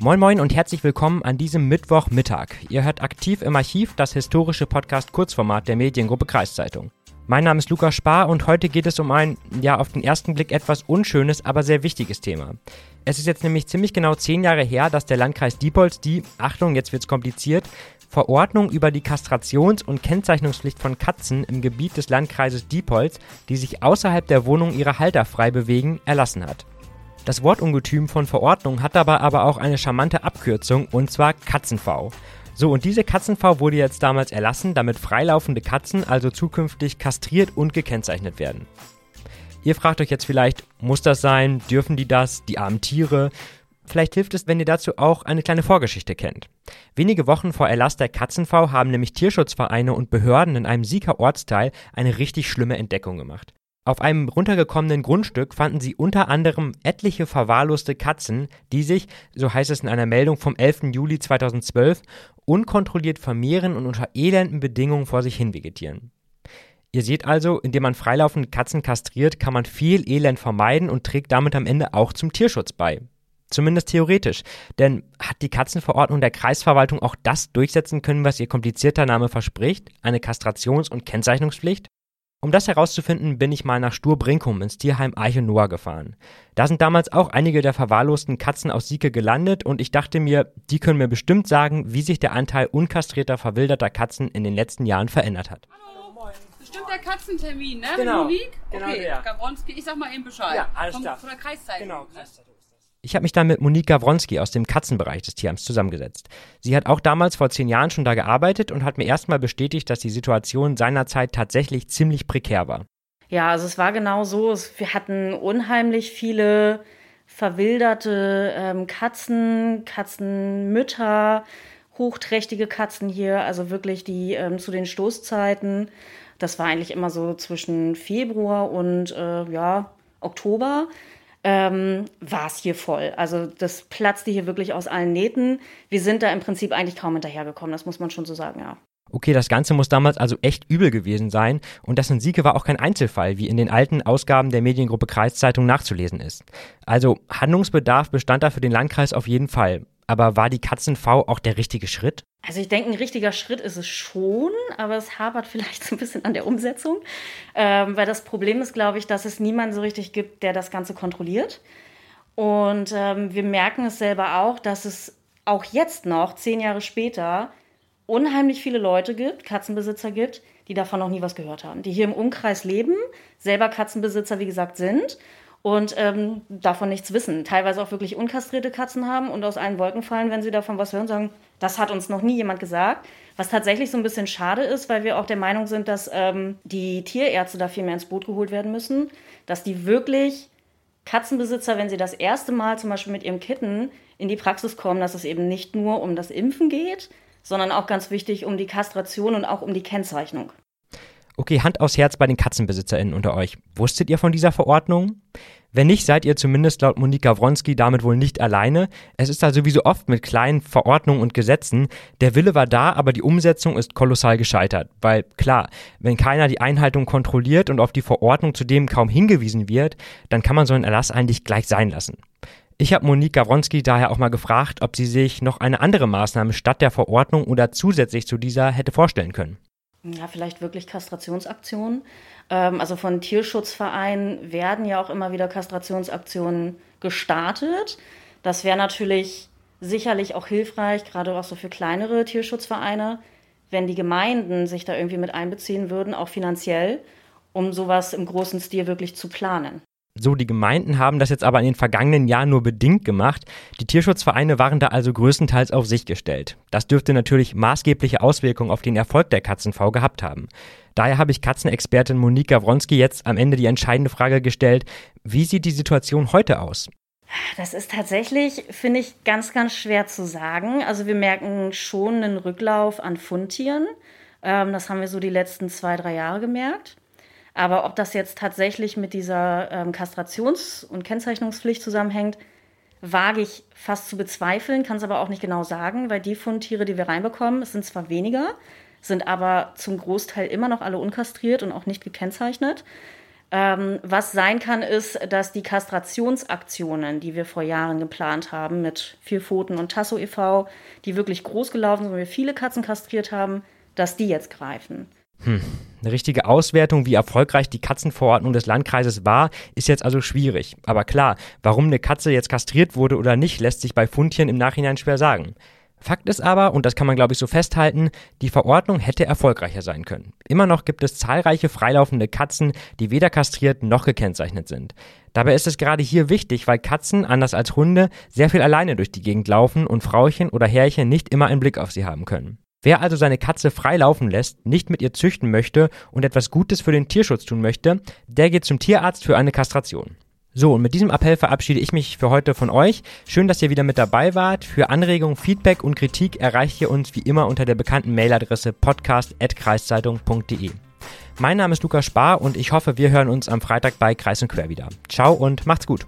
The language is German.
Moin Moin und herzlich willkommen an diesem Mittwochmittag. Ihr hört aktiv im Archiv das historische Podcast Kurzformat der Mediengruppe Kreiszeitung. Mein Name ist Lukas Spar und heute geht es um ein, ja, auf den ersten Blick etwas unschönes, aber sehr wichtiges Thema. Es ist jetzt nämlich ziemlich genau zehn Jahre her, dass der Landkreis Diepholz die, Achtung, jetzt wird's kompliziert, Verordnung über die Kastrations- und Kennzeichnungspflicht von Katzen im Gebiet des Landkreises Diepholz, die sich außerhalb der Wohnung ihrer Halter frei bewegen, erlassen hat. Das Wortungetüm von Verordnung hat dabei aber auch eine charmante Abkürzung und zwar KatzenV. So, und diese KatzenV wurde jetzt damals erlassen, damit freilaufende Katzen also zukünftig kastriert und gekennzeichnet werden. Ihr fragt euch jetzt vielleicht, muss das sein? Dürfen die das? Die armen Tiere? Vielleicht hilft es, wenn ihr dazu auch eine kleine Vorgeschichte kennt. Wenige Wochen vor Erlass der KatzenV haben nämlich Tierschutzvereine und Behörden in einem Sieger Ortsteil eine richtig schlimme Entdeckung gemacht. Auf einem runtergekommenen Grundstück fanden sie unter anderem etliche verwahrloste Katzen, die sich, so heißt es in einer Meldung vom 11. Juli 2012, unkontrolliert vermehren und unter elenden Bedingungen vor sich hin vegetieren. Ihr seht also, indem man freilaufende Katzen kastriert, kann man viel Elend vermeiden und trägt damit am Ende auch zum Tierschutz bei. Zumindest theoretisch. Denn hat die Katzenverordnung der Kreisverwaltung auch das durchsetzen können, was ihr komplizierter Name verspricht? Eine Kastrations- und Kennzeichnungspflicht? Um das herauszufinden, bin ich mal nach Stur-Brinkum ins Tierheim Eiche Noah gefahren. Da sind damals auch einige der verwahrlosten Katzen aus Sieke gelandet und ich dachte mir, die können mir bestimmt sagen, wie sich der Anteil unkastrierter, verwilderter Katzen in den letzten Jahren verändert hat. Hallo, moin. Bestimmt der Katzentermin, ne? Genau. Mit Monique? Genau okay, der. Gabronski, ich sag mal eben Bescheid. Ja, alles klar. Von der Kreiszeitung. Genau, ne? Ich habe mich dann mit Monique Gawronski aus dem Katzenbereich des Tierheims zusammengesetzt. Sie hat auch damals vor zehn Jahren schon da gearbeitet und hat mir erstmal bestätigt, dass die Situation seinerzeit tatsächlich ziemlich prekär war. Ja, also es war genau so. Wir hatten unheimlich viele verwilderte ähm, Katzen, Katzenmütter, hochträchtige Katzen hier, also wirklich die ähm, zu den Stoßzeiten. Das war eigentlich immer so zwischen Februar und äh, ja, Oktober. Ähm, war es hier voll. Also das platzte hier wirklich aus allen Nähten. Wir sind da im Prinzip eigentlich kaum hinterhergekommen, das muss man schon so sagen, ja. Okay, das Ganze muss damals also echt übel gewesen sein und das in Sieke war auch kein Einzelfall, wie in den alten Ausgaben der Mediengruppe Kreiszeitung nachzulesen ist. Also Handlungsbedarf bestand da für den Landkreis auf jeden Fall. Aber war die Katzen-V auch der richtige Schritt? Also ich denke, ein richtiger Schritt ist es schon, aber es hapert vielleicht so ein bisschen an der Umsetzung. Ähm, weil das Problem ist, glaube ich, dass es niemanden so richtig gibt, der das Ganze kontrolliert. Und ähm, wir merken es selber auch, dass es auch jetzt noch, zehn Jahre später, unheimlich viele Leute gibt, Katzenbesitzer gibt, die davon noch nie was gehört haben. Die hier im Umkreis leben, selber Katzenbesitzer, wie gesagt, sind und ähm, davon nichts wissen. Teilweise auch wirklich unkastrierte Katzen haben und aus allen Wolken fallen, wenn sie davon was hören, sagen, das hat uns noch nie jemand gesagt. Was tatsächlich so ein bisschen schade ist, weil wir auch der Meinung sind, dass ähm, die Tierärzte da viel mehr ins Boot geholt werden müssen, dass die wirklich Katzenbesitzer, wenn sie das erste Mal zum Beispiel mit ihrem Kitten in die Praxis kommen, dass es eben nicht nur um das Impfen geht, sondern auch ganz wichtig um die Kastration und auch um die Kennzeichnung. Okay, Hand aufs Herz bei den KatzenbesitzerInnen unter euch. Wusstet ihr von dieser Verordnung? Wenn nicht, seid ihr zumindest laut Monika Wronski damit wohl nicht alleine. Es ist also wie so oft mit kleinen Verordnungen und Gesetzen. Der Wille war da, aber die Umsetzung ist kolossal gescheitert. Weil klar, wenn keiner die Einhaltung kontrolliert und auf die Verordnung zudem kaum hingewiesen wird, dann kann man so einen Erlass eigentlich gleich sein lassen. Ich habe Monika Wronski daher auch mal gefragt, ob sie sich noch eine andere Maßnahme statt der Verordnung oder zusätzlich zu dieser hätte vorstellen können. Ja, vielleicht wirklich Kastrationsaktionen. Ähm, also von Tierschutzvereinen werden ja auch immer wieder Kastrationsaktionen gestartet. Das wäre natürlich sicherlich auch hilfreich, gerade auch so für kleinere Tierschutzvereine, wenn die Gemeinden sich da irgendwie mit einbeziehen würden, auch finanziell, um sowas im großen Stil wirklich zu planen. So, die Gemeinden haben das jetzt aber in den vergangenen Jahren nur bedingt gemacht. Die Tierschutzvereine waren da also größtenteils auf sich gestellt. Das dürfte natürlich maßgebliche Auswirkungen auf den Erfolg der Katzenv gehabt haben. Daher habe ich Katzenexpertin Monika Wronski jetzt am Ende die entscheidende Frage gestellt, wie sieht die Situation heute aus? Das ist tatsächlich, finde ich, ganz, ganz schwer zu sagen. Also wir merken schon einen Rücklauf an Fundtieren. Ähm, das haben wir so die letzten zwei, drei Jahre gemerkt. Aber ob das jetzt tatsächlich mit dieser ähm, Kastrations- und Kennzeichnungspflicht zusammenhängt, wage ich fast zu bezweifeln, kann es aber auch nicht genau sagen, weil die Fundtiere, die wir reinbekommen, es sind zwar weniger, sind aber zum Großteil immer noch alle unkastriert und auch nicht gekennzeichnet. Ähm, was sein kann, ist, dass die Kastrationsaktionen, die wir vor Jahren geplant haben mit Vier Pfoten und Tasso e.V., die wirklich groß gelaufen sind, wo wir viele Katzen kastriert haben, dass die jetzt greifen. Hm. Eine richtige Auswertung, wie erfolgreich die Katzenverordnung des Landkreises war, ist jetzt also schwierig. Aber klar, warum eine Katze jetzt kastriert wurde oder nicht, lässt sich bei Fundchen im Nachhinein schwer sagen. Fakt ist aber, und das kann man glaube ich so festhalten, die Verordnung hätte erfolgreicher sein können. Immer noch gibt es zahlreiche freilaufende Katzen, die weder kastriert noch gekennzeichnet sind. Dabei ist es gerade hier wichtig, weil Katzen, anders als Hunde, sehr viel alleine durch die Gegend laufen und Frauchen oder Herrchen nicht immer einen Blick auf sie haben können. Wer also seine Katze frei laufen lässt, nicht mit ihr züchten möchte und etwas Gutes für den Tierschutz tun möchte, der geht zum Tierarzt für eine Kastration. So, und mit diesem Appell verabschiede ich mich für heute von euch. Schön, dass ihr wieder mit dabei wart. Für Anregungen, Feedback und Kritik erreicht ihr uns wie immer unter der bekannten Mailadresse podcast.kreiszeitung.de. Mein Name ist Lukas Spar und ich hoffe, wir hören uns am Freitag bei Kreis und Quer wieder. Ciao und macht's gut.